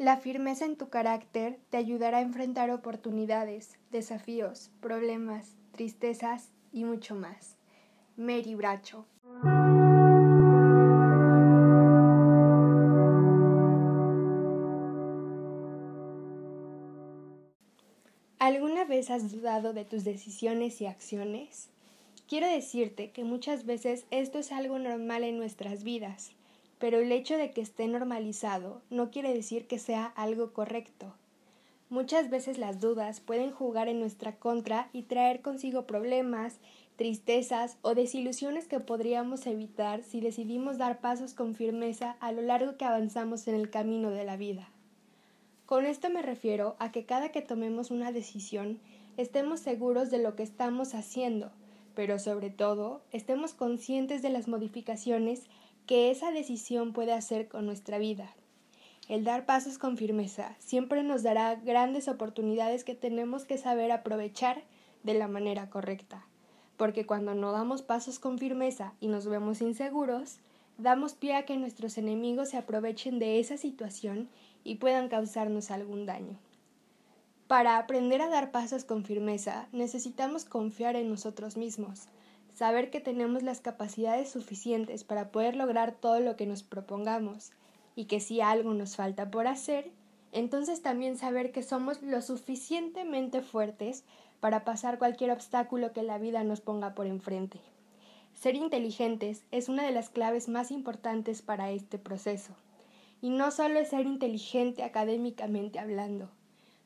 La firmeza en tu carácter te ayudará a enfrentar oportunidades, desafíos, problemas, tristezas y mucho más. Mary Bracho. ¿Alguna vez has dudado de tus decisiones y acciones? Quiero decirte que muchas veces esto es algo normal en nuestras vidas pero el hecho de que esté normalizado no quiere decir que sea algo correcto. Muchas veces las dudas pueden jugar en nuestra contra y traer consigo problemas, tristezas o desilusiones que podríamos evitar si decidimos dar pasos con firmeza a lo largo que avanzamos en el camino de la vida. Con esto me refiero a que cada que tomemos una decisión estemos seguros de lo que estamos haciendo, pero sobre todo estemos conscientes de las modificaciones que esa decisión puede hacer con nuestra vida. El dar pasos con firmeza siempre nos dará grandes oportunidades que tenemos que saber aprovechar de la manera correcta, porque cuando no damos pasos con firmeza y nos vemos inseguros, damos pie a que nuestros enemigos se aprovechen de esa situación y puedan causarnos algún daño. Para aprender a dar pasos con firmeza necesitamos confiar en nosotros mismos, saber que tenemos las capacidades suficientes para poder lograr todo lo que nos propongamos y que si algo nos falta por hacer, entonces también saber que somos lo suficientemente fuertes para pasar cualquier obstáculo que la vida nos ponga por enfrente. Ser inteligentes es una de las claves más importantes para este proceso. Y no solo es ser inteligente académicamente hablando,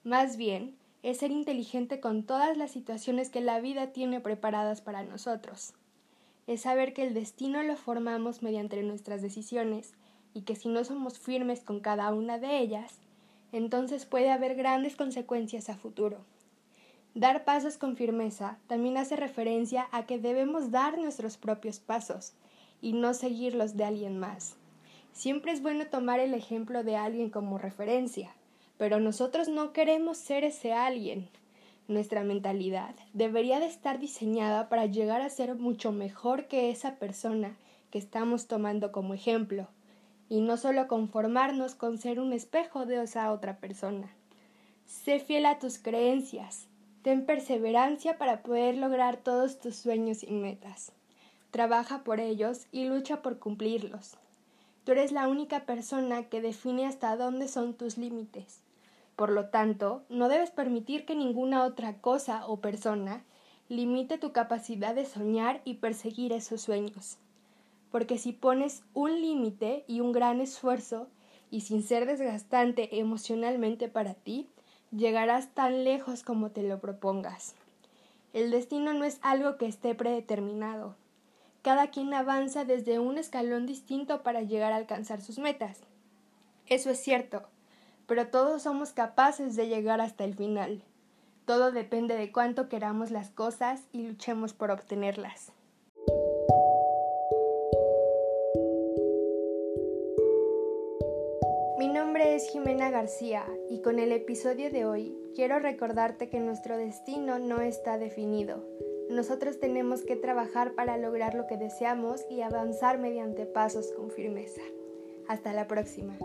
más bien es ser inteligente con todas las situaciones que la vida tiene preparadas para nosotros. Es saber que el destino lo formamos mediante nuestras decisiones y que si no somos firmes con cada una de ellas, entonces puede haber grandes consecuencias a futuro. Dar pasos con firmeza también hace referencia a que debemos dar nuestros propios pasos y no seguirlos de alguien más. Siempre es bueno tomar el ejemplo de alguien como referencia, pero nosotros no queremos ser ese alguien. Nuestra mentalidad debería de estar diseñada para llegar a ser mucho mejor que esa persona que estamos tomando como ejemplo, y no solo conformarnos con ser un espejo de esa otra persona. Sé fiel a tus creencias, ten perseverancia para poder lograr todos tus sueños y metas. Trabaja por ellos y lucha por cumplirlos. Tú eres la única persona que define hasta dónde son tus límites. Por lo tanto, no debes permitir que ninguna otra cosa o persona limite tu capacidad de soñar y perseguir esos sueños. Porque si pones un límite y un gran esfuerzo, y sin ser desgastante emocionalmente para ti, llegarás tan lejos como te lo propongas. El destino no es algo que esté predeterminado. Cada quien avanza desde un escalón distinto para llegar a alcanzar sus metas. Eso es cierto, pero todos somos capaces de llegar hasta el final. Todo depende de cuánto queramos las cosas y luchemos por obtenerlas. Mi nombre es Jimena García y con el episodio de hoy quiero recordarte que nuestro destino no está definido. Nosotros tenemos que trabajar para lograr lo que deseamos y avanzar mediante pasos con firmeza. Hasta la próxima.